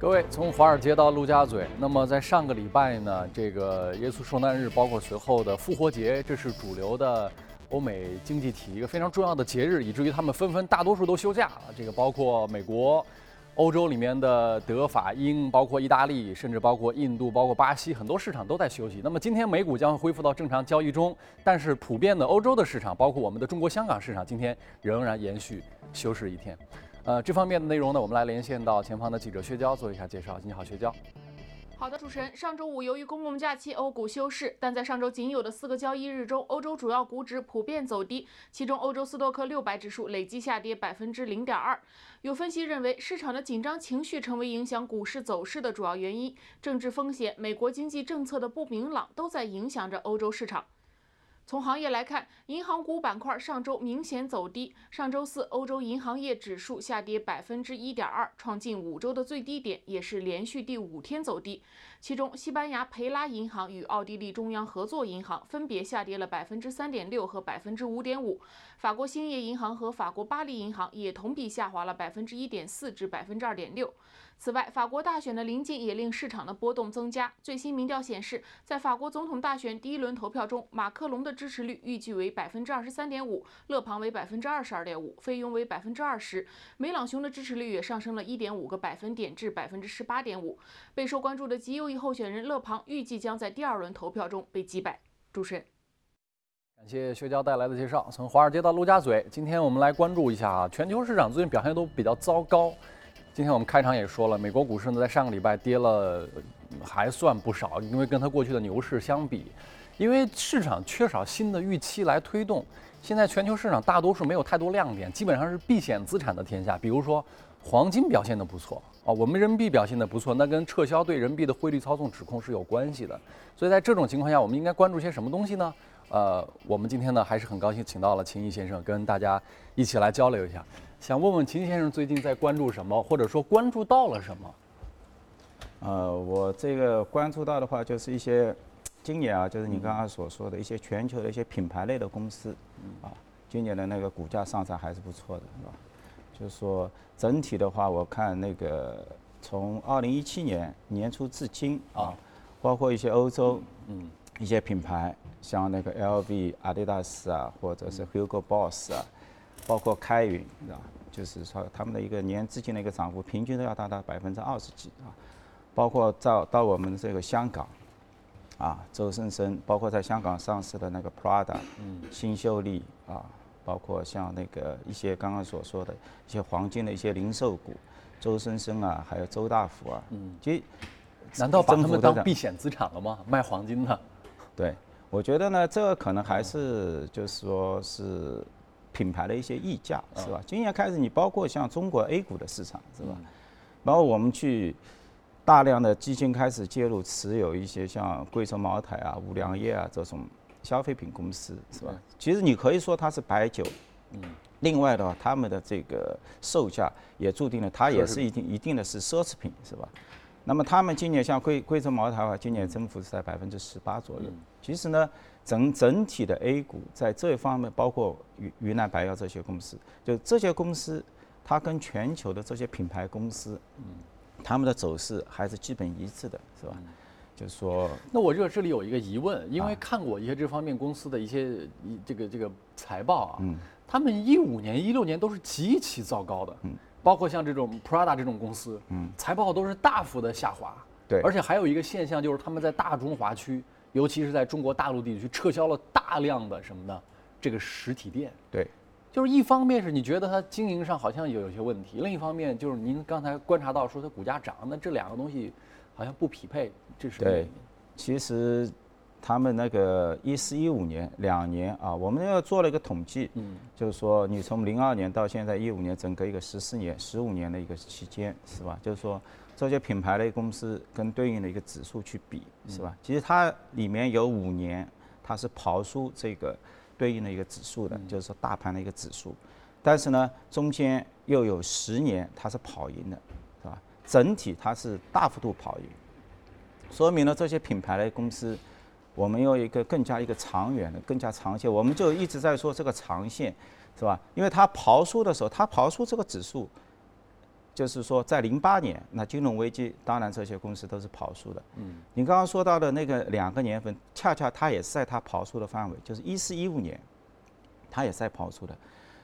各位，从华尔街到陆家嘴，那么在上个礼拜呢，这个耶稣受难日，包括随后的复活节，这是主流的欧美经济体一个非常重要的节日，以至于他们纷纷大多数都休假了。这个包括美国、欧洲里面的德法英，包括意大利，甚至包括印度、包括巴西，很多市场都在休息。那么今天美股将会恢复到正常交易中，但是普遍的欧洲的市场，包括我们的中国香港市场，今天仍然延续休市一天。呃，这方面的内容呢，我们来连线到前方的记者薛娇做一下介绍。你好，薛娇。好的，主持人。上周五由于公共假期，欧股休市，但在上周仅有的四个交易日中，欧洲主要股指普遍走低，其中欧洲斯托克六百指数累计下跌百分之零点二。有分析认为，市场的紧张情绪成为影响股市走势的主要原因，政治风险、美国经济政策的不明朗都在影响着欧洲市场。从行业来看，银行股板块上周明显走低。上周四，欧洲银行业指数下跌百分之一点二，创近五周的最低点，也是连续第五天走低。其中，西班牙培拉银行与奥地利中央合作银行分别下跌了百分之三点六和百分之五点五。法国兴业银行和法国巴黎银行也同比下滑了百分之一点四至百分之二点六。此外，法国大选的临近也令市场的波动增加。最新民调显示，在法国总统大选第一轮投票中，马克龙的支持率预计为百分之二十三点五，勒庞为百分之二十二点五，费雍为百分之二十。梅朗雄的支持率也上升了一点五个百分点至百分之十八点五。备受关注的极右翼候选人勒庞预计将在第二轮投票中被击败。主持人，感谢薛娇带来的介绍。从华尔街到陆家嘴，今天我们来关注一下啊，全球市场最近表现都比较糟糕。今天我们开场也说了，美国股市呢在上个礼拜跌了还算不少，因为跟它过去的牛市相比，因为市场缺少新的预期来推动。现在全球市场大多数没有太多亮点，基本上是避险资产的天下。比如说黄金表现的不错啊，我们人民币表现的不错，那跟撤销对人民币的汇率操纵指控是有关系的。所以在这种情况下，我们应该关注些什么东西呢？呃，我们今天呢还是很高兴请到了秦毅先生，跟大家一起来交流一下。想问问秦先生最近在关注什么，或者说关注到了什么？呃，我这个关注到的话，就是一些今年啊，就是你刚刚所说的一些全球的一些品牌类的公司，啊，今年的那个股价上涨还是不错的，是吧？就是说整体的话，我看那个从二零一七年年初至今啊，包括一些欧洲嗯一些品牌，像那个 LV、阿迪达斯啊，或者是 Hugo Boss 啊。包括开云，啊？就是说他们的一个年资金的一个涨幅，平均都要达到百分之二十几啊。包括到到我们这个香港，啊，周生生，包括在香港上市的那个 Prada，嗯，新秀丽啊，包括像那个一些刚刚所说的一些黄金的一些零售股，周生生啊，还有周大福啊，嗯，其难道把他们当避险资产了吗？卖黄金的？对，我觉得呢，这个可能还是就是说是。品牌的一些溢价是吧？今年开始，你包括像中国 A 股的市场是吧？然后我们去大量的基金开始介入持有一些像贵州茅台啊、五粮液啊这种消费品公司是吧？其实你可以说它是白酒，嗯。另外的话，他们的这个售价也注定了它也是一定一定的是奢侈品是吧？那么他们今年像贵贵州茅台的话，今年增幅是在百分之十八左右。其实呢。整整体的 A 股在这一方面，包括云云南白药这些公司，就这些公司，它跟全球的这些品牌公司，嗯，他们的走势还是基本一致的，是吧？就是说，那我这这里有一个疑问，因为看过一些这方面公司的一些一这个这个财报啊，嗯，他们一五年、一六年都是极其糟糕的，嗯，包括像这种 Prada 这种公司，嗯，财报都是大幅的下滑，对，而且还有一个现象就是他们在大中华区。尤其是在中国大陆地区，撤销了大量的什么呢？这个实体店。对，就是一方面是你觉得它经营上好像有有些问题，另一方面就是您刚才观察到说它股价涨，那这两个东西好像不匹配，这是对。其实他们那个一四一五年两年啊，我们又做了一个统计，嗯，就是说你从零二年到现在一五年，整个一个十四年、十五年的一个期间，是吧？就是说。这些品牌类公司跟对应的一个指数去比，是吧？其实它里面有五年，它是刨出这个对应的一个指数的，就是说大盘的一个指数。但是呢，中间又有十年它是跑赢的，是吧？整体它是大幅度跑赢，说明了这些品牌类公司，我们有一个更加一个长远的、更加长线。我们就一直在说这个长线，是吧？因为它刨出的时候，它刨出这个指数。就是说在零八年那金融危机，当然这些公司都是跑输的。嗯，你刚刚说到的那个两个年份，恰恰它也是在它跑输的范围，就是一四一五年，它也是在跑输的。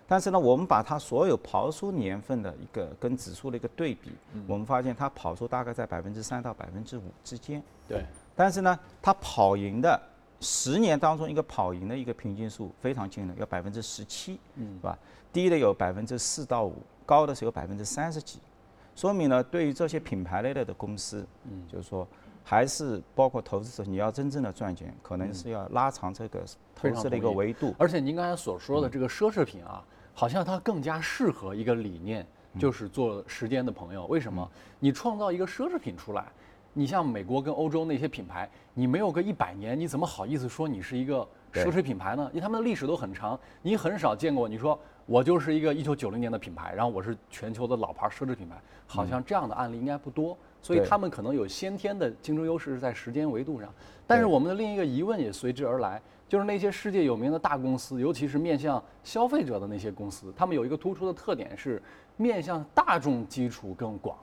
但是呢，我们把它所有刨出年份的一个跟指数的一个对比，我们发现它跑出大概在百分之三到百分之五之间。对。但是呢，它跑赢的十年当中一个跑赢的一个平均数非常惊人，要百分之十七，嗯是吧？低的有百分之四到五，高的是有百分之三十几。说明呢，对于这些品牌类的的公司，就是说还是包括投资者，你要真正的赚钱，可能是要拉长这个投资的一个维度。而且您刚才所说的这个奢侈品啊。好像它更加适合一个理念，就是做时间的朋友。为什么？你创造一个奢侈品出来，你像美国跟欧洲那些品牌，你没有个一百年，你怎么好意思说你是一个奢侈品牌呢？因为他们的历史都很长，你很少见过。你说我就是一个一九九零年的品牌，然后我是全球的老牌奢侈品牌，好像这样的案例应该不多。所以他们可能有先天的竞争优势是在时间维度上。但是我们的另一个疑问也随之而来。就是那些世界有名的大公司，尤其是面向消费者的那些公司，他们有一个突出的特点是面向大众基础更广。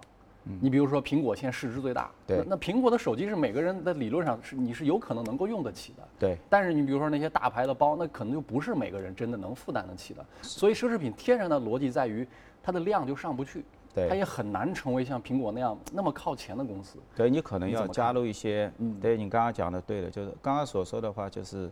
你比如说苹果现在市值最大，对，那苹果的手机是每个人的理论上是你是有可能能够用得起的，对。但是你比如说那些大牌的包，那可能就不是每个人真的能负担得起的。所以奢侈品天然的逻辑在于它的量就上不去。对它也很难成为像苹果那样那么靠前的公司。对你可能要加入一些，对你刚刚讲的对的，就是刚刚所说的话，就是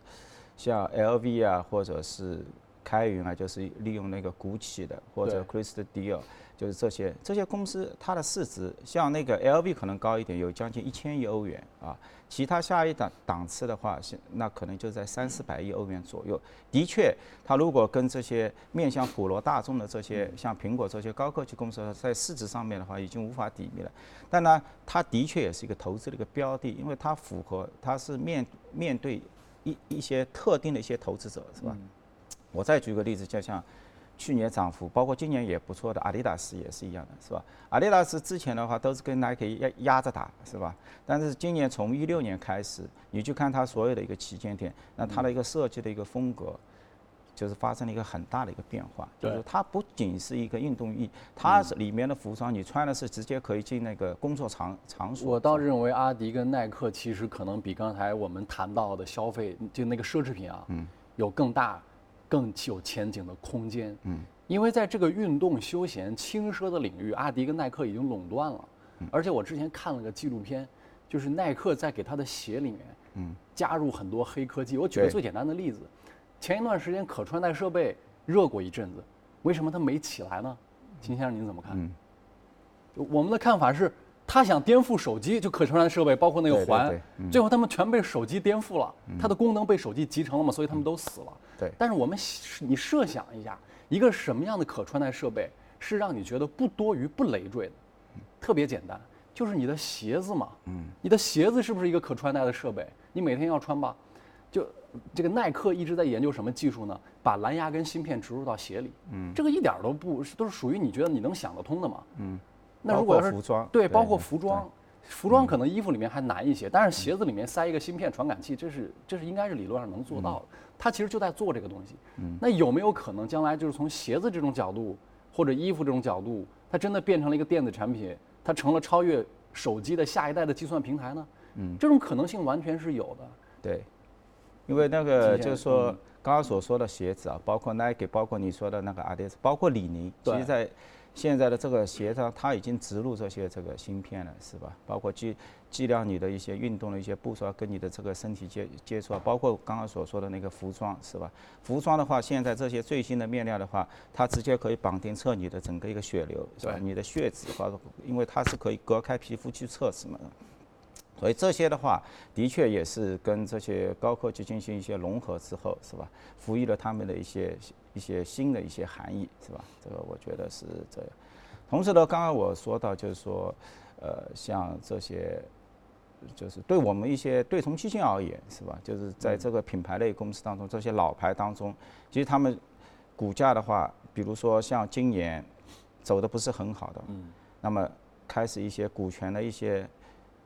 像 LV 啊，或者是开云啊，就是利用那个股企的，或者 Christ Dior。就是这些这些公司，它的市值像那个 LV 可能高一点，有将近一千亿欧元啊。其他下一档档次的话，那可能就在三四百亿欧元左右。的确，它如果跟这些面向普罗大众的这些像苹果这些高科技公司在市值上面的话，已经无法抵御了。但呢，它的确也是一个投资的一个标的，因为它符合，它是面面对一一些特定的一些投资者，是吧？我再举个例子，就像。去年涨幅，包括今年也不错的，阿迪达斯也是一样的，是吧？阿迪达斯之前的话都是跟 Nike 压压着打，是吧？但是今年从一六年开始，你去看它所有的一个旗舰店，那它的一个设计的一个风格，就是发生了一个很大的一个变化。就是它不仅是一个运动衣，它是里面的服装，你穿的是直接可以进那个工作场场所。我倒认为阿迪跟耐克其实可能比刚才我们谈到的消费就那个奢侈品啊，嗯，有更大。更有前景的空间，嗯，因为在这个运动休闲轻奢的领域，阿迪跟耐克已经垄断了，而且我之前看了个纪录片，就是耐克在给他的鞋里面，嗯，加入很多黑科技。我举个最简单的例子，前一段时间可穿戴设备热过一阵子，为什么它没起来呢？秦先生您怎么看？嗯，我们的看法是。他想颠覆手机，就可穿戴设备，包括那个环，最后他们全被手机颠覆了，它的功能被手机集成了嘛，所以他们都死了。对。但是我们你设想一下，一个什么样的可穿戴设备是让你觉得不多余、不累赘的？特别简单，就是你的鞋子嘛。嗯。你的鞋子是不是一个可穿戴的设备？你每天要穿吧？就这个耐克一直在研究什么技术呢？把蓝牙跟芯片植入到鞋里。嗯。这个一点都不都是属于你觉得你能想得通的嘛？嗯。那如果要是对，包括服装，服装可能衣服里面还难一些，但是鞋子里面塞一个芯片传感器，这是这是应该是理论上能做到的。它其实就在做这个东西。那有没有可能将来就是从鞋子这种角度，或者衣服这种角度，它真的变成了一个电子产品，它成了超越手机的下一代的计算平台呢？嗯，这种可能性完全是有的。对，因为那个就是说刚刚所说的鞋子啊，包括 Nike，包括你说的那个 Adidas，包括李宁，其实在。现在的这个鞋上，它已经植入这些这个芯片了，是吧？包括计计量你的一些运动的一些步数啊，跟你的这个身体接接触啊，包括刚刚所说的那个服装，是吧？服装的话，现在这些最新的面料的话，它直接可以绑定测你的整个一个血流，是吧？你的血脂，包括因为它是可以隔开皮肤去测试嘛。所以这些的话，的确也是跟这些高科技进行一些融合之后，是吧？赋予了他们的一些一些新的一些含义，是吧？这个我觉得是这样。同时呢，刚刚我说到就是说，呃，像这些，就是对我们一些对冲基金而言，是吧？就是在这个品牌类公司当中，这些老牌当中，其实他们股价的话，比如说像今年走的不是很好的，嗯，那么开始一些股权的一些。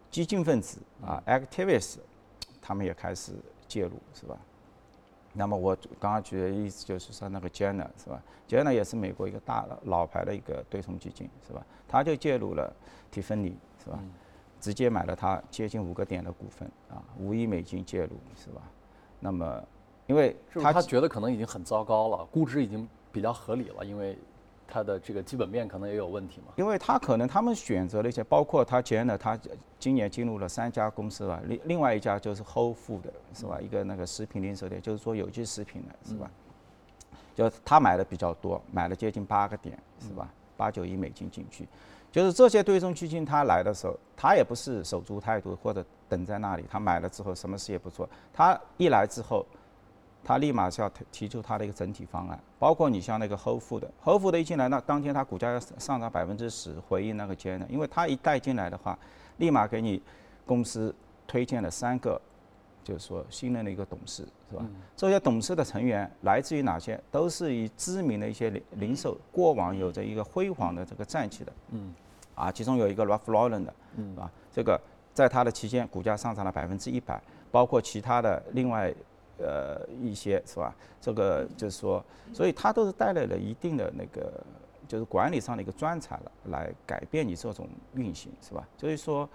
激进分子啊，activists，他们也开始介入，是吧？那么我刚刚举的意思就是说那个 Jana 是吧？Jana 也是美国一个大的老牌的一个对冲基金是吧？他就介入了蒂芬尼是吧？直接买了它接近五个点的股份啊，五亿美金介入是吧？那么因为他他觉得可能已经很糟糕了，估值已经比较合理了，因为。它的这个基本面可能也有问题嘛？因为他可能他们选择了一些，包括他前呢，他今年进入了三家公司吧，另另外一家就是 Whole Food 是吧？一个那个食品零售店，就是说有机食品的是吧？就他买的比较多，买了接近八个点是吧？八九亿美金进去，就是这些对冲基金他来的时候，他也不是守株待兔或者等在那里，他买了之后什么事也不做，他一来之后。他立马是要提提出他的一个整体方案，包括你像那个 Whole Food 的，Whole Food 的一进来，那当天它股价要上涨百分之十，回应那个 j e n 因为他一带进来的话，立马给你公司推荐了三个，就是说新任的一个董事，是吧？这些董事的成员来自于哪些？都是以知名的一些零零售过往有着一个辉煌的这个战绩的，嗯，啊，其中有一个 Ralph Lauren 的，嗯，啊，这个在他的期间股价上涨了百分之一百，包括其他的另外。呃，一些是吧？这个就是说，所以它都是带来了一定的那个，就是管理上的一个专才了，来改变你这种运行，是吧？所以说，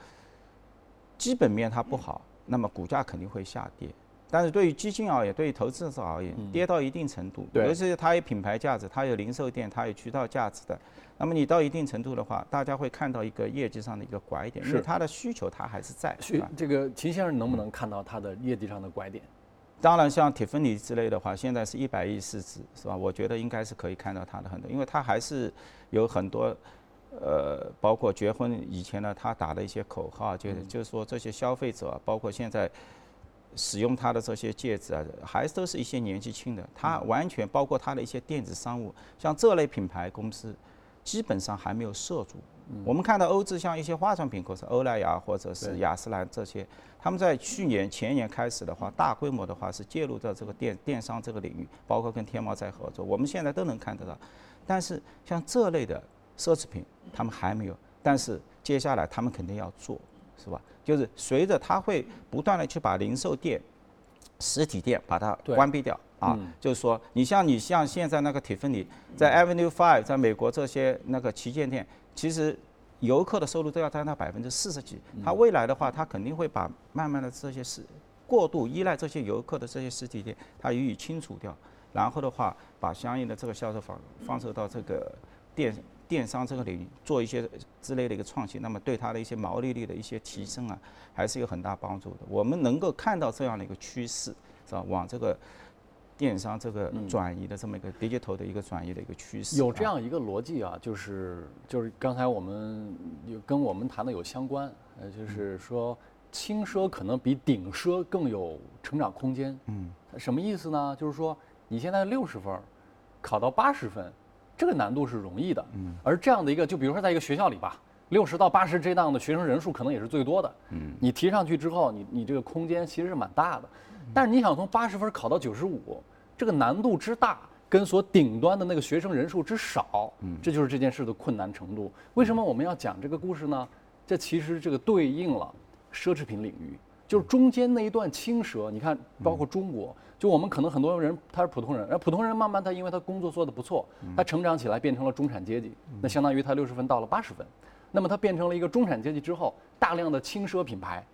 基本面它不好，那么股价肯定会下跌。但是对于基金而言，对于投资者而言，跌到一定程度，尤其是它有品牌价值，它有零售店，它有渠道价值的，那么你到一定程度的话，大家会看到一个业绩上的一个拐点，因为它的需求它还是在。需这个秦先生能不能看到它的业绩上的拐点？当然，像铁芬尼之类的话，现在是一百亿市值，是吧？我觉得应该是可以看到它的很多，因为它还是有很多，呃，包括结婚以前呢，他打的一些口号，就是就是说这些消费者，包括现在使用他的这些戒指啊，还都是一些年纪轻的。他完全包括他的一些电子商务，像这类品牌公司，基本上还没有涉足。我们看到欧资像一些化妆品公司，欧莱雅或者是雅诗兰这些，他们在去年前年开始的话，大规模的话是介入到这个电电商这个领域，包括跟天猫在合作，我们现在都能看得到。但是像这类的奢侈品，他们还没有，但是接下来他们肯定要做，是吧？就是随着他会不断的去把零售店、实体店把它关闭掉。啊，就是说，你像你像现在那个铁芬尼，在 Avenue Five，在美国这些那个旗舰店，其实游客的收入都要占到百分之四十几。它未来的话，它肯定会把慢慢的这些是过度依赖这些游客的这些实体店，它予以清除掉，然后的话，把相应的这个销售放放售到这个电电商这个领域，做一些之类的一个创新，那么对它的一些毛利率的一些提升啊，还是有很大帮助的。我们能够看到这样的一个趋势，是吧？往这个。电商这个转移的这么一个 digital 的一个转移的一个趋势，有这样一个逻辑啊，就是就是刚才我们有跟我们谈的有相关，呃，就是说轻奢可能比顶奢更有成长空间。嗯，什么意思呢？就是说你现在六十分，考到八十分，这个难度是容易的。嗯，而这样的一个，就比如说在一个学校里吧，六十到八十这档的学生人数可能也是最多的。嗯，你提上去之后，你你这个空间其实是蛮大的。但是你想从八十分考到九十五。这个难度之大，跟所顶端的那个学生人数之少，嗯，这就是这件事的困难程度。为什么我们要讲这个故事呢？这其实这个对应了奢侈品领域，就是中间那一段青蛇。你看，包括中国，就我们可能很多人他是普通人，然后普通人慢慢他因为他工作做得不错，他成长起来变成了中产阶级，那相当于他六十分到了八十分，那么他变成了一个中产阶级之后，大量的轻奢品牌，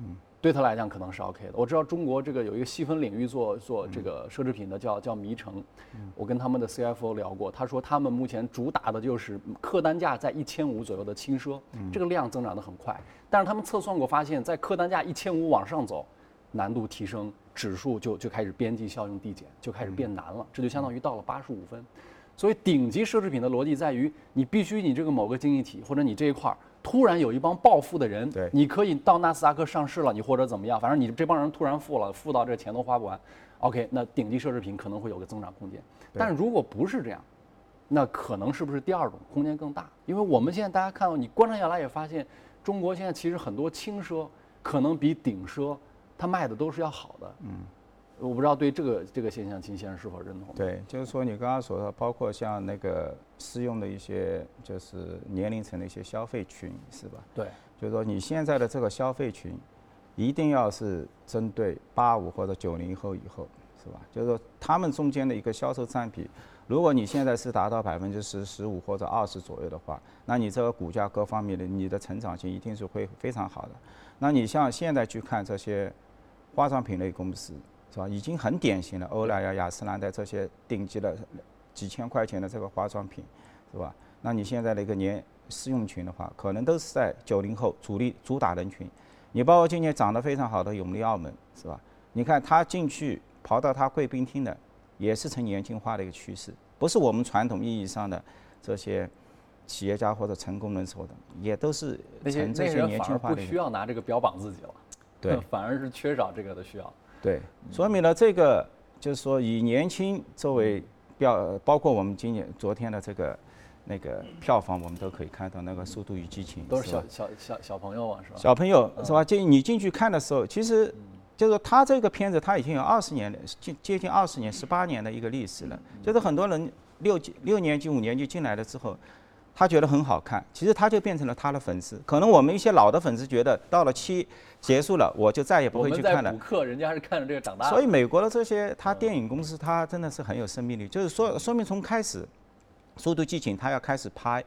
嗯。对他来讲可能是 OK 的。我知道中国这个有一个细分领域做做这个奢侈品的，叫叫迷城。我跟他们的 CFO 聊过，他说他们目前主打的就是客单价在一千五左右的轻奢，这个量增长得很快。但是他们测算过，发现，在客单价一千五往上走，难度提升，指数就就开始边际效用递减，就开始变难了。这就相当于到了八十五分。所以顶级奢侈品的逻辑在于，你必须你这个某个经济体或者你这一块儿。突然有一帮暴富的人，对，你可以到纳斯达克上市了，你或者怎么样，反正你这帮人突然富了，富到这钱都花不完。OK，那顶级奢侈品可能会有个增长空间。但如果不是这样，那可能是不是第二种空间更大？因为我们现在大家看到，你观察下来也发现，中国现在其实很多轻奢可能比顶奢它卖的都是要好的。嗯。我不知道对这个这个现象，秦先生是否认同？对，就是说你刚刚所说，包括像那个适用的一些，就是年龄层的一些消费群，是吧？对，就是说你现在的这个消费群，一定要是针对八五或者九零后以后，是是吧？就是说他们中间的一个销售占比，如果你现在是达到百分之十、十五或者二十左右的话，那你这个股价各方面的你的成长性一定是会非常好的。那你像现在去看这些化妆品类公司，是吧？已经很典型了，欧莱雅、雅诗兰黛这些顶级的几千块钱的这个化妆品，是吧？那你现在的一个年试用群的话，可能都是在九零后主力主打人群。你包括今年涨得非常好的永利澳门，是吧？你看他进去跑到他贵宾厅的，也是呈年轻化的一个趋势，不是我们传统意义上的这些企业家或者成功人士的，也都是那些呈这些那些人反而不年轻化的一个需要拿这个标榜自己了，对 反而是缺少这个的需要。对，说明了这个就是说以年轻作为标，呃包括我们今年昨天的这个那个票房，我们都可以看到那个《速度与激情》都是吧小小小小朋友嘛，是吧？小朋友是吧？进你进去看的时候，其实就是说他这个片子他已经有二十年的接接近二十年、十八年的一个历史了。就是很多人六级六年级、五年级进来了之后，他觉得很好看，其实他就变成了他的粉丝。可能我们一些老的粉丝觉得到了七结束了，我就再也不会去看了补。课，人家是看着这个长大的。所以美国的这些，他电影公司他真的是很有生命力，就是说说明从开始，《速度激情》他要开始拍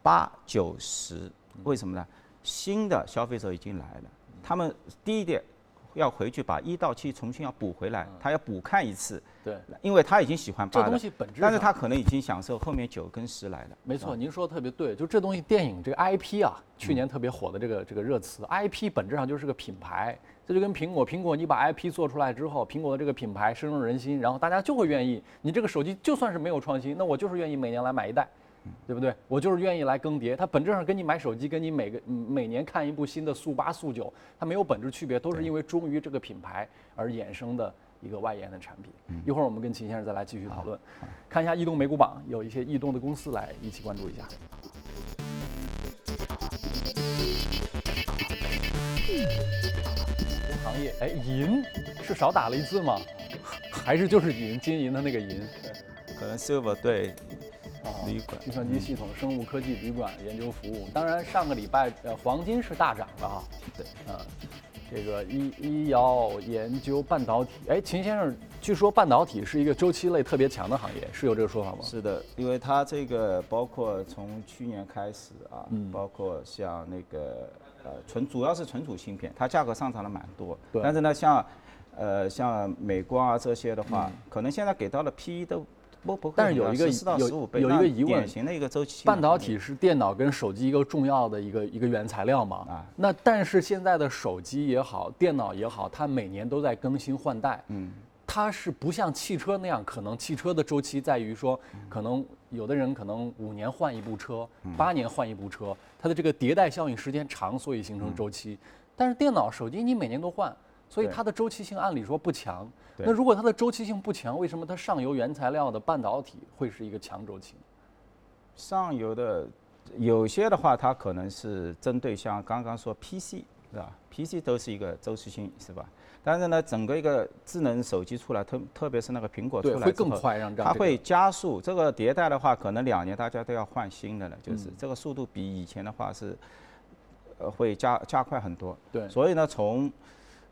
八九十，为什么呢？新的消费者已经来了，他们第一点要回去把一到七重新要补回来，他要补看一次，对因为他已经喜欢这八了，东西本质，但是他可能已经享受后面九跟十来了。没错，您说的特别对，就这东西电影这个 IP 啊，去年特别火的这个这个热词，IP 本质上就是个品牌，这就跟苹果，苹果你把 IP 做出来之后，苹果的这个品牌深入人心，然后大家就会愿意，你这个手机就算是没有创新，那我就是愿意每年来买一代。对不对？我就是愿意来更迭，它本质上跟你买手机，跟你每个嗯每年看一部新的速八速九，它没有本质区别，都是因为忠于这个品牌而衍生的一个外延的产品。一会儿我们跟秦先生再来继续讨论，看一下异动美股榜有一些异动的公司来一起关注一下。行业，哎，银是少打了一字吗？还是就是银，金银的那个银？可能 Silver 对啊旅馆计算机系统、生物科技、旅馆研究服务。当然，上个礼拜呃，黄金是大涨的啊。对，嗯，这个医医药研究、半导体，哎，秦先生，据说半导体是一个周期类特别强的行业，是有这个说法吗？是的，因为它这个包括从去年开始啊，嗯包括像那个呃存主要是存储芯片，它价格上涨了蛮多。对但是呢，像呃像美光啊这些的话，可能现在给到了 PE 都但是有一个有有一个疑问典型的一个周期半导体是电脑跟手机一个重要的一个一个原材料嘛？啊那但是现在的手机也好，电脑也好，它每年都在更新换代。嗯，它是不像汽车那样，可能汽车的周期在于说，嗯可能有的人可能五年换一部车，八年换一部车，它的这个迭代效应时间长，所以形成周期。但是电脑、手机你每年都换，所以它的周期性按理说不强。那如果它的周期性不强，为什么它上游原材料的半导体会是一个强周期？上游的有些的话，它可能是针对像刚刚说 PC 是吧？PC 都是一个周期性是吧？但是呢，整个一个智能手机出来，特特别是那个苹果出，来更快，让它会加速这个迭代的话，可能两年大家都要换新的了，就是嗯这个速度比以前的话是，呃，会加加快很多。对所以呢，从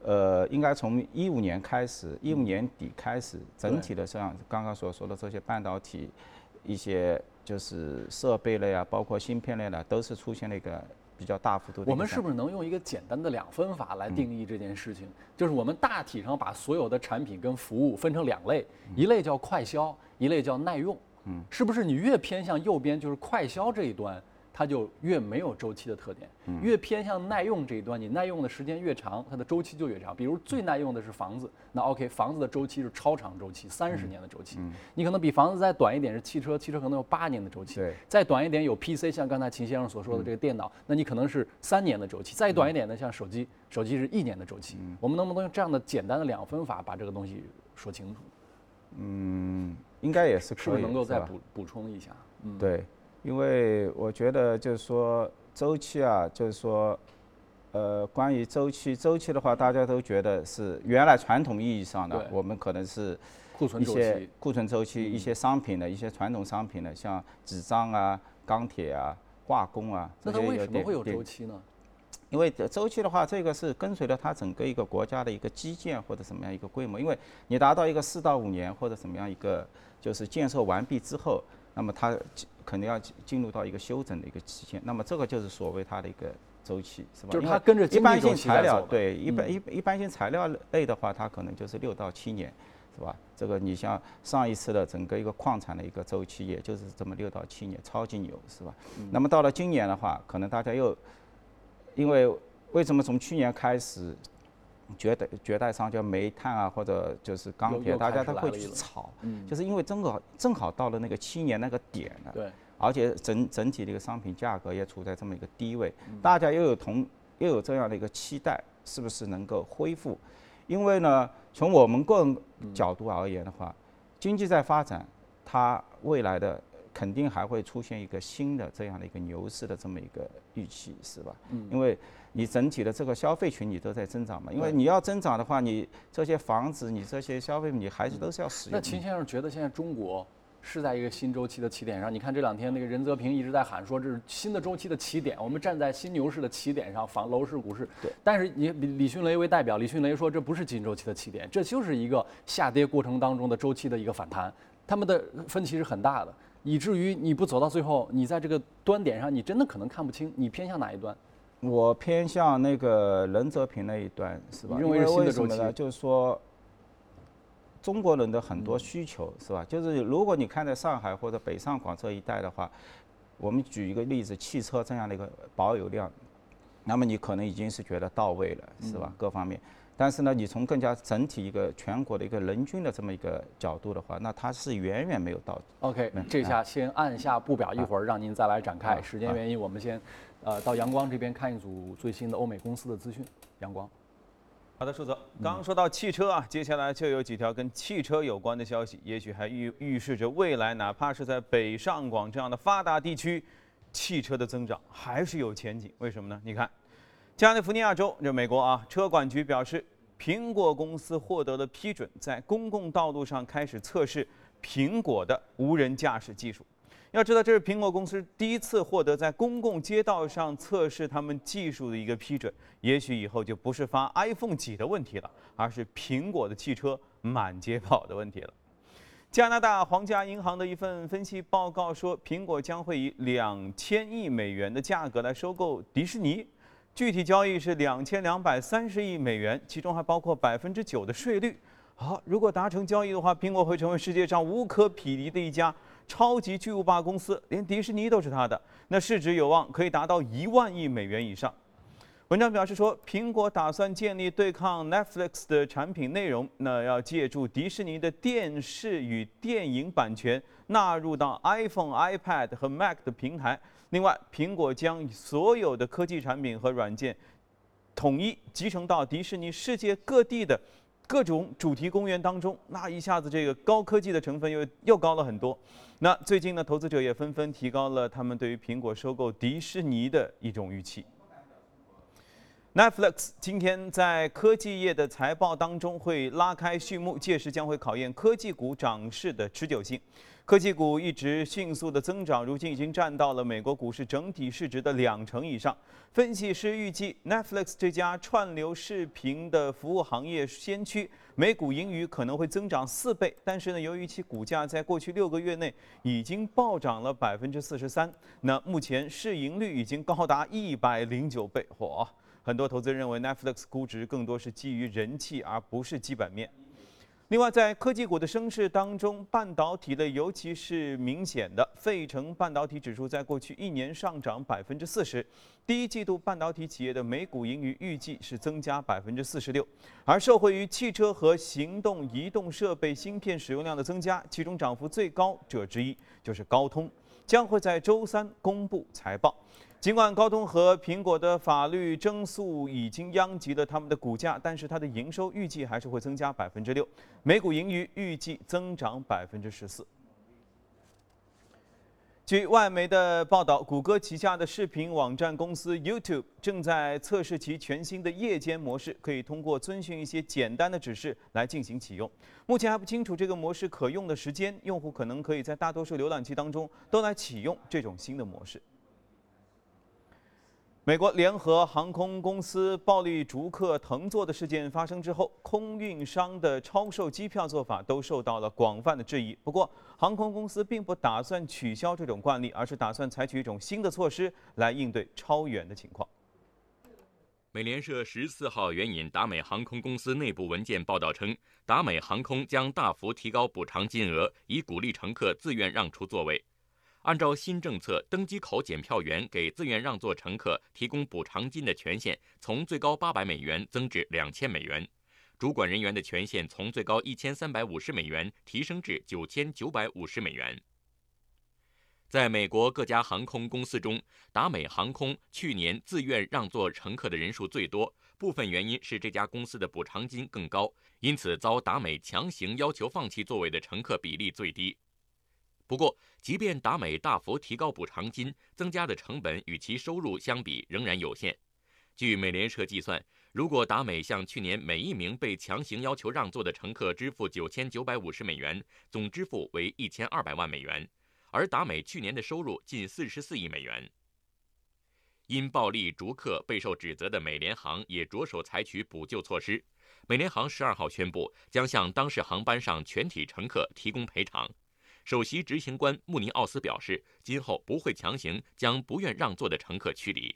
呃，应该从一五年开始，一五年底开始，整体的像刚刚所说的这些半导体，一些就是设备类啊，包括芯片类的，都是出现了一个比较大幅度的我们是不是能用一个简单的两分法嗯。来定义这件事情？就是我们大体上把所有的产品跟服务分成两类，嗯。一类叫快销，一类叫耐用。嗯，是不是你越偏向右边，就是快销这一端，它就越没有周期的特点；嗯越偏向耐用这一端，你耐用的时间越长，它的周期就越长。比如最耐用的是房子，那 OK，房子的周期是超长周期，三嗯十年的周期。你可能比房子再短一点是汽车，汽车可能有八年的周期。对再短一点有 PC，像刚才秦先生所说的这个电脑，那你可能是三年的周期；再短一点的像手机，手机是一年的周期。我们能不能用这样的简单的两分法把这个东西说清楚？嗯，应该也是是不可以，是能够再吧补补充一下？嗯，对，因为我觉得就是说周期啊，就是说，呃，关于周期，周期的话，大家都觉得是原来传统意义上的，我们可能是库存周一些期。库存周期，嗯一些商品的一些传统商品的，像纸张啊、钢铁啊、化工啊，那它这些有为什么会有周期呢？因为周期的话，这个是跟随着它整个一个国家的一个基建或者什么样一个规模，因为你达到一个四到五年或者什么样一个就是建设完毕之后，那么它肯定要进入到一个休整的一个期限，那么这个就是所谓它的一个周期，是吧？就是它跟着一般性材料，对，一般一一般性材料类的话，它可能就是六到七年。是吧？这个你像上一次的整个一个矿产的一个周期，也就是这么六到七年，超级牛，是吧？那么到了今年的话，可能大家又因为为什么从去年开始，绝代绝代商就煤炭啊，或者就是钢铁，大家都会去炒，就是因为正好正好到了那个七年那个点了，对，而且整整体的一个商品价格也处在这么一个低位，大家又有同又有这样的一个期待，是不是能够恢复？因为呢，从我们个人角度而言的话，经济在发展，它未来的肯定还会出现一个新的这样的一个牛市的这么一个预期，是吧？嗯。因为你整体的这个消费群你都在增长嘛，因为你要增长的话，你这些房子，你这些消费品你还是都是要使用。那秦先生觉得现在中国？是在一个新周期的起点上，你看这两天那个任泽平一直在喊说这是新的周期的起点，我们站在新牛市的起点上，房楼市、股市。对。但是你李李迅雷为代表，李迅雷说这不是新周期的起点，这就是一个下跌过程当中的周期的一个反弹，他们的分歧是很大的，以至于你不走到最后，你在这个端点上，你真的可能看不清，你偏向哪一端？我偏向那个任泽平那一端，是吧？因为为什么呢。就是说。中国人的很多需求是吧？就是如果你看在上海或者北上广这一带的话，我们举一个例子，汽车这样的一个保有量，那么你可能已经是觉得到位了，是吧？各方面，但是呢，你从更加整体一个全国的一个人均的这么一个角度的话，那它是远远没有到。OK，这下先按下不表，一会儿让您再来展开。时间原因，我们先，呃，到阳光这边看一组最新的欧美公司的资讯。阳光。好的，树泽，刚说到汽车啊，接下来就有几条跟汽车有关的消息，也许还预预示着未来，哪怕是在北上广这样的发达地区，汽车的增长还是有前景。为什么呢？你看，加利福尼亚州这美国啊，车管局表示，苹果公司获得了批准，在公共道路上开始测试苹果的无人驾驶技术。要知道，这是苹果公司第一次获得在公共街道上测试他们技术的一个批准。也许以后就不是发 iPhone 几的问题了，而是苹果的汽车满街跑的问题了。加拿大皇家银行的一份分析报告说，苹果将会以两千亿美元的价格来收购迪士尼，具体交易是两千两百三十亿美元，其中还包括百分之九的税率。好，如果达成交易的话，苹果会成为世界上无可匹敌的一家。超级巨无霸公司，连迪士尼都是它的，那市值有望可以达到一万亿美元以上。文章表示说，苹果打算建立对抗 Netflix 的产品内容，那要借助迪士尼的电视与电影版权纳入到 iPhone、iPad 和 Mac 的平台。另外，苹果将所有的科技产品和软件统一集成到迪士尼世界各地的。各种主题公园当中，那一下子这个高科技的成分又又高了很多。那最近呢，投资者也纷纷提高了他们对于苹果收购迪士尼的一种预期。Netflix 今天在科技业的财报当中会拉开序幕，届时将会考验科技股涨势的持久性。科技股一直迅速的增长，如今已经占到了美国股市整体市值的两成以上。分析师预计，Netflix 这家串流视频的服务行业先驱，每股盈余可能会增长四倍。但是呢，由于其股价在过去六个月内已经暴涨了百分之四十三，那目前市盈率已经高达一百零九倍。嚯！很多投资人认为，Netflix 估值更多是基于人气，而不是基本面。另外，在科技股的升势当中，半导体类尤其是明显的。费城半导体指数在过去一年上涨百分之四十，第一季度半导体企业的每股盈余预计是增加百分之四十六。而受惠于汽车和行动移动设备芯片使用量的增加，其中涨幅最高者之一就是高通，将会在周三公布财报。尽管高通和苹果的法律争诉已经殃及了他们的股价，但是它的营收预计还是会增加百分之六，每股盈余预计增长百分之十四。据外媒的报道，谷歌旗下的视频网站公司 YouTube 正在测试其全新的夜间模式，可以通过遵循一些简单的指示来进行启用。目前还不清楚这个模式可用的时间，用户可能可以在大多数浏览器当中都来启用这种新的模式。美国联合航空公司暴力逐客腾座的事件发生之后，空运商的超售机票做法都受到了广泛的质疑。不过，航空公司并不打算取消这种惯例，而是打算采取一种新的措施来应对超员的情况。美联社十四号援引达美航空公司内部文件报道称，达美航空将大幅提高补偿金额，以鼓励乘客自愿让出座位。按照新政策，登机口检票员给自愿让座乘客提供补偿金的权限从最高八百美元增至两千美元，主管人员的权限从最高一千三百五十美元提升至九千九百五十美元。在美国各家航空公司中，达美航空去年自愿让座乘客的人数最多，部分原因是这家公司的补偿金更高，因此遭达美强行要求放弃座位的乘客比例最低。不过，即便达美大幅提高补偿金，增加的成本与其收入相比仍然有限。据美联社计算，如果达美向去年每一名被强行要求让座的乘客支付九千九百五十美元，总支付为一千二百万美元，而达美去年的收入近四十四亿美元。因暴力逐客备受指责的美联航也着手采取补救措施。美联航十二号宣布，将向当事航班上全体乘客提供赔偿。首席执行官穆尼奥斯表示，今后不会强行将不愿让座的乘客驱离。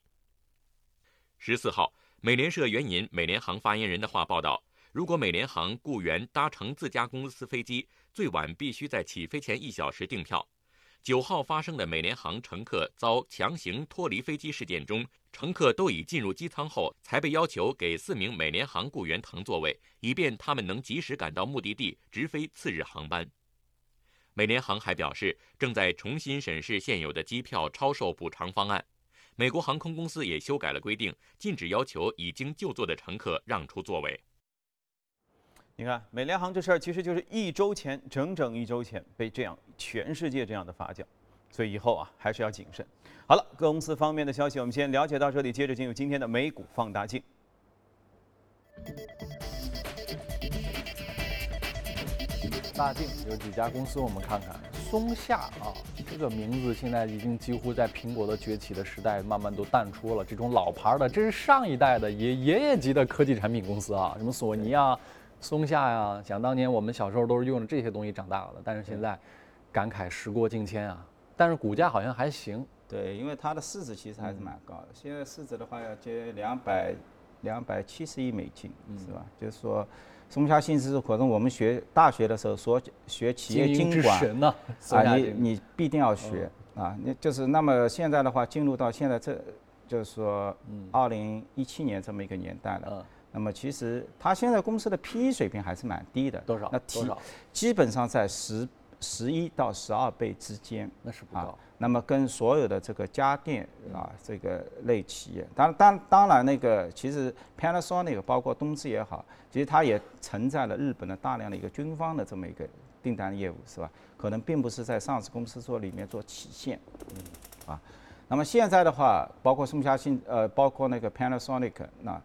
十四号，美联社援引美联航发言人的话报道，如果美联航雇员搭乘自家公司飞机，最晚必须在起飞前一小时订票。九号发生的美联航乘客遭强行脱离飞机事件中，乘客都已进入机舱后，才被要求给四名美联航雇员腾座位，以便他们能及时赶到目的地，直飞次日航班。美联航还表示，正在重新审视现有的机票超售补偿方案。美国航空公司也修改了规定，禁止要求已经就座的乘客让出座位。你看，美联航这事儿其实就是一周前，整整一周前被这样全世界这样的发酵，所以以后啊还是要谨慎。好了，公司方面的消息我们先了解到这里，接着进入今天的美股放大镜。大镜有几家公司，我们看看。松下啊，这个名字现在已经几乎在苹果的崛起的时代慢慢都淡出了。这种老牌的，这是上一代的爷爷爷级的科技产品公司啊，什么索尼啊、松下呀，想当年我们小时候都是用着这些东西长大的。但是现在，感慨时过境迁啊，但是股价好像还行。对，因为它的市值其实还是蛮高的，现在市值的话要接两百两百七十亿美金，是吧？就是说。松下幸之助可能我们学大学的时候所学企业经管啊，你你必定要学啊，你就是那么现在的话进入到现在这，就是说二零一七年这么一个年代了，那么其实它现在公司的 PE 水平还是蛮低的，多少？那提少？基本上在十十一到十二倍之间，那是不高。那么跟所有的这个家电啊这个类企业，当当当然那个其实 Panasonic 包括东芝也好，其实它也承载了日本的大量的一个军方的这么一个订单业务，是吧？可能并不是在上市公司做里面做体现，嗯，啊，那么现在的话，包括松下幸呃，包括那个 Panasonic，那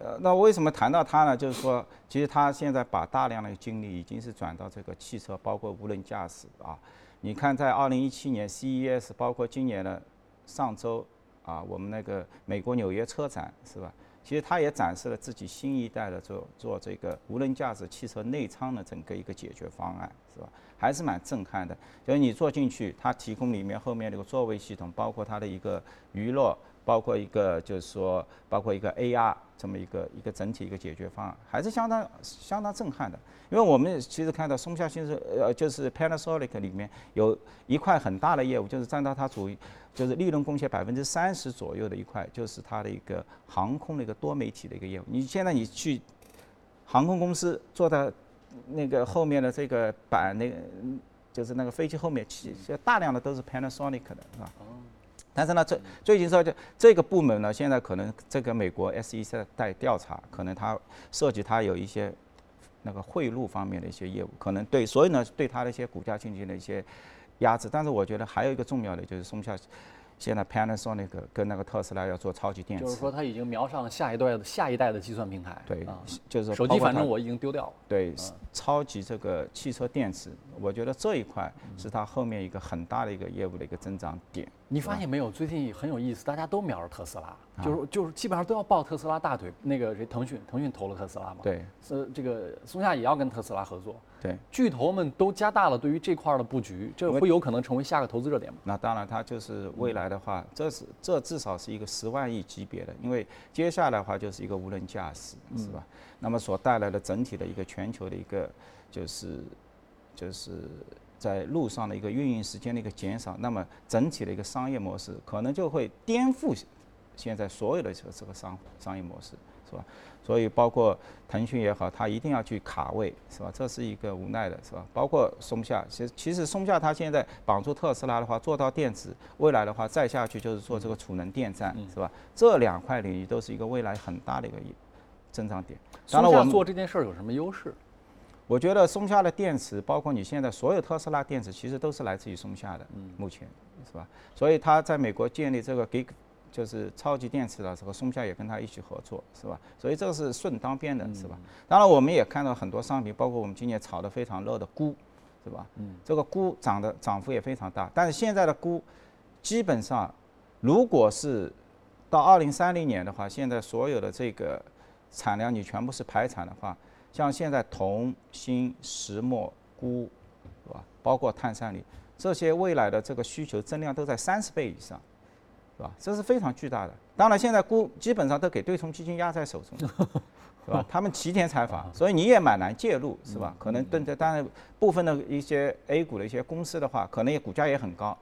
呃，那为什么谈到它呢？就是说，其实它现在把大量的精力已经是转到这个汽车，包括无人驾驶啊。你看，在二零一七年 CES，包括今年的上周啊，我们那个美国纽约车展是吧？其实它也展示了自己新一代的做做这个无人驾驶汽车内舱的整个一个解决方案是吧？还是蛮震撼的。就是你坐进去，它提供里面后面这个座位系统，包括它的一个娱乐。包括一个就是说，包括一个 AR 这么一个一个整体一个解决方案，还是相当相当震撼的。因为我们其实看到松下先生，呃，就是 Panasonic 里面有一块很大的业务，就是占到它主，就是利润贡献百分之三十左右的一块，就是它的一个航空的一个多媒体的一个业务。你现在你去航空公司坐在那个后面的这个板，那个就是那个飞机后面，其实大量的都是 Panasonic 的，是吧？但是呢，这最近说就这个部门呢，现在可能这个美国 SEC 在调查，可能它涉及它有一些那个贿赂方面的一些业务，可能对，所以呢，对它的一些股价进行了一些压制。但是我觉得还有一个重要的就是松下，现在 Panasonic 跟那个特斯拉要做超级电池，就是说它已经瞄上了下一代的下一代的计算平台。对啊，就是手机反正我已经丢掉了。对超级这个汽车电池，我觉得这一块嗯是它后面一个很大的一个业务的一个增长点。你发现没有？最近很有意思，大家都瞄着特斯拉，啊就是就是基本上都要抱特斯拉大腿。那个谁，腾讯，腾讯投了特斯拉嘛？。对呃，这个松下也要跟特斯拉合作，对，巨头们都加大了对于这块儿的布局，这会有可能成为下个投资热点吗？那当然它就是未来的话，这是这至少是一个十万亿级别的，因为接下来的话就是一个无人驾驶，是吧？那么所带来的整体的一个全球的一个就是就是在路上的一个运营时间的一个减少，那么整体的一个商业模式可能就会颠覆现在所有的这个这个商商业模式，是吧？所以包括腾讯也好，它一定要去卡位，是吧？这是一个无奈的，是吧？包括松下，其实其实松下它现在绑住特斯拉的话，做到电池，未来的话再下去就是做这个储能电站，是吧？这两块领域都是一个未来很大的一个增长点。当然，我们做这件事儿有什么优势？我觉得松下的电池，包括你现在所有特斯拉电池，其实都是来自于松下的，目前是吧？所以它在美国建立这个 Gig，就是超级电池的时候，松下也跟他一起合作，是吧？所以这个是顺当边的，是吧？当然，我们也看到很多商品，包括我们今年炒得非常热的钴，是吧？嗯这个钴涨的涨幅也非常大，但是现在的钴基本上，如果是到二零三零年的话，现在所有的这个产量你全部是排产的话，像现在铜、锌、石墨、钴，是吧？包括碳酸锂这些未来的这个需求增量都在三十倍以上，是吧？这是非常巨大的。当然，现在估基本上都给对冲基金压在手中，是吧？他们齐天采访，所以你也蛮难介入，是吧？可能对这，当然部分的一些 A 股的一些公司的话，可能也股价也很高，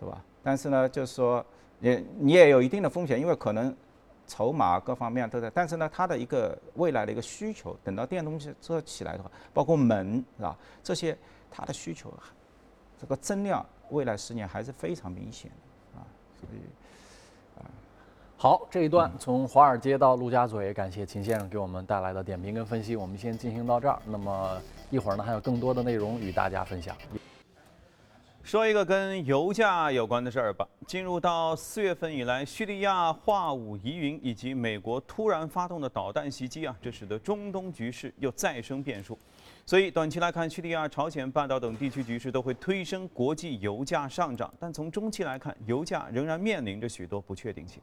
是吧？但是呢，就是说也你也有一定的风险，因为可能筹码各方面都在，但是呢，它的一个未来的一个需求，等到电动车起来的话，包括门是吧？这些它的需求，这个增量未来十年还是非常明显的啊，所以。好，这一段从华尔街到陆家嘴，感谢秦先生给我们带来的点评跟分析，我们先进行到这儿。那么一会儿呢，还有更多的内容与大家分享。说一个跟油价有关的事儿吧。进入到四月份以来，叙利亚化武疑云以及美国突然发动的导弹袭击啊，这使得中东局势又再生变数。所以短期来看，叙利亚、朝鲜半岛等地区局势都会推升国际油价上涨。但从中期来看，油价仍然面临着许多不确定性。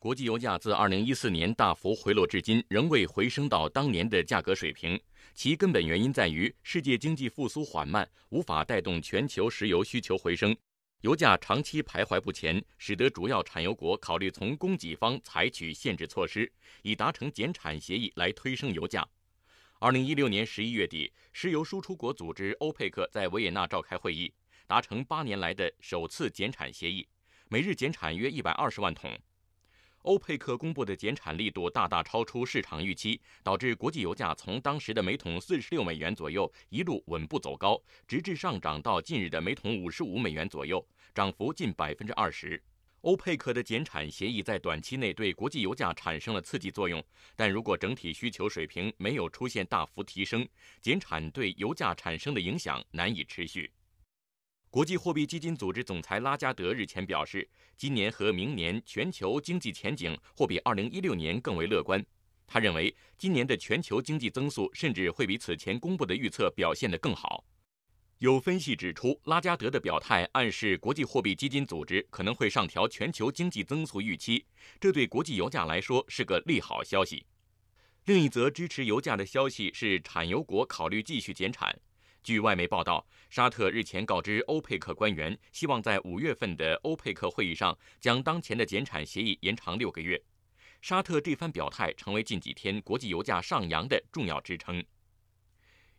国际油价自2014年大幅回落至今，仍未回升到当年的价格水平。其根本原因在于世界经济复苏缓慢，无法带动全球石油需求回升，油价长期徘徊不前，使得主要产油国考虑从供给方采取限制措施，以达成减产协议来推升油价。2016年11月底，石油输出国组织欧佩克在维也纳召开会议，达成八年来的首次减产协议，每日减产约120万桶。欧佩克公布的减产力度大大超出市场预期，导致国际油价从当时的每桶四十六美元左右一路稳步走高，直至上涨到近日的每桶五十五美元左右，涨幅近百分之二十。欧佩克的减产协议在短期内对国际油价产生了刺激作用，但如果整体需求水平没有出现大幅提升，减产对油价产生的影响难以持续。国际货币基金组织总裁拉加德日前表示，今年和明年全球经济前景或比2016年更为乐观。他认为，今年的全球经济增速甚至会比此前公布的预测表现得更好。有分析指出，拉加德的表态暗示国际货币基金组织可能会上调全球经济增速预期，这对国际油价来说是个利好消息。另一则支持油价的消息是，产油国考虑继续减产。据外媒报道，沙特日前告知欧佩克官员，希望在五月份的欧佩克会议上将当前的减产协议延长六个月。沙特这番表态成为近几天国际油价上扬的重要支撑。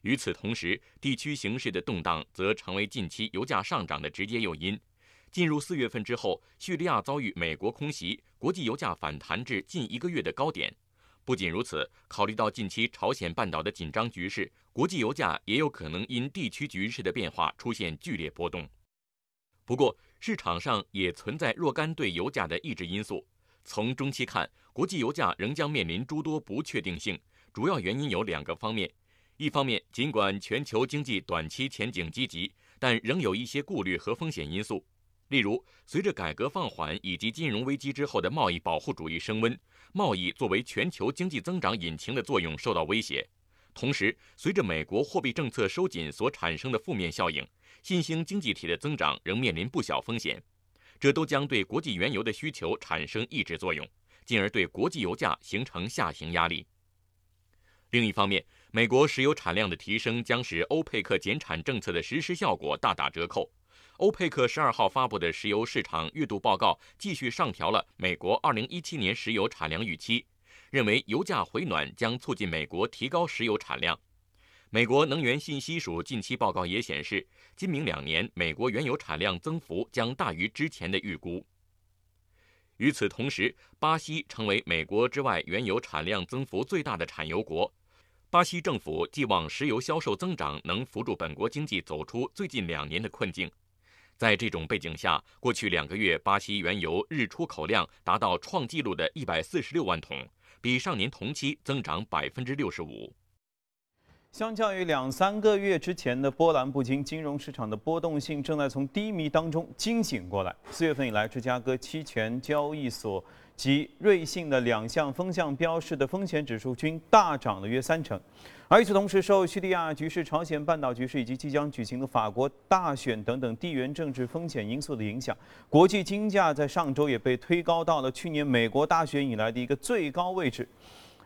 与此同时，地区形势的动荡则成为近期油价上涨的直接诱因。进入四月份之后，叙利亚遭遇美国空袭，国际油价反弹至近一个月的高点。不仅如此，考虑到近期朝鲜半岛的紧张局势，国际油价也有可能因地区局势的变化出现剧烈波动。不过，市场上也存在若干对油价的抑制因素。从中期看，国际油价仍将面临诸多不确定性，主要原因有两个方面：一方面，尽管全球经济短期前景积极，但仍有一些顾虑和风险因素；例如，随着改革放缓以及金融危机之后的贸易保护主义升温，贸易作为全球经济增长引擎的作用受到威胁。同时，随着美国货币政策收紧所产生的负面效应，新兴经济体的增长仍面临不小风险。这都将对国际原油的需求产生抑制作用，进而对国际油价形成下行压力。另一方面，美国石油产量的提升将使欧佩克减产政策的实施效果大打折扣。欧佩克十二号发布的石油市场月度报告继续上调了美国二零一七年石油产量预期，认为油价回暖将促进美国提高石油产量。美国能源信息署近期报告也显示，今明两年美国原油产量增幅将大于之前的预估。与此同时，巴西成为美国之外原油产量增幅最大的产油国。巴西政府寄望石油销售增长能扶助本国经济走出最近两年的困境。在这种背景下，过去两个月巴西原油日出口量达到创纪录的一百四十六万桶，比上年同期增长百分之六十五。相较于两三个月之前的波澜不惊，金融市场的波动性正在从低迷当中惊醒过来。四月份以来，芝加哥期权交易所及瑞信的两项风向标示的风险指数均大涨了约三成。而与此同时，受叙利亚局势、朝鲜半岛局势以及即将举行的法国大选等等地缘政治风险因素的影响，国际金价在上周也被推高到了去年美国大选以来的一个最高位置。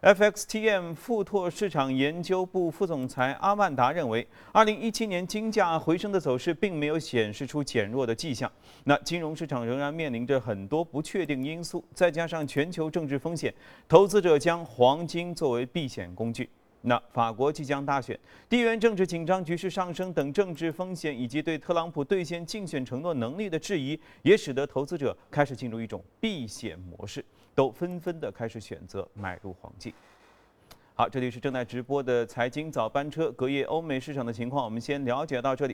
FXTM 富拓市场研究部副总裁阿曼达认为，二零一七年金价回升的走势并没有显示出减弱的迹象。那金融市场仍然面临着很多不确定因素，再加上全球政治风险，投资者将黄金作为避险工具。那法国即将大选，地缘政治紧张、局势上升等政治风险，以及对特朗普兑现竞选承诺能力的质疑，也使得投资者开始进入一种避险模式。都纷纷的开始选择买入黄金。好，这里是正在直播的财经早班车，隔夜欧美市场的情况，我们先了解到这里。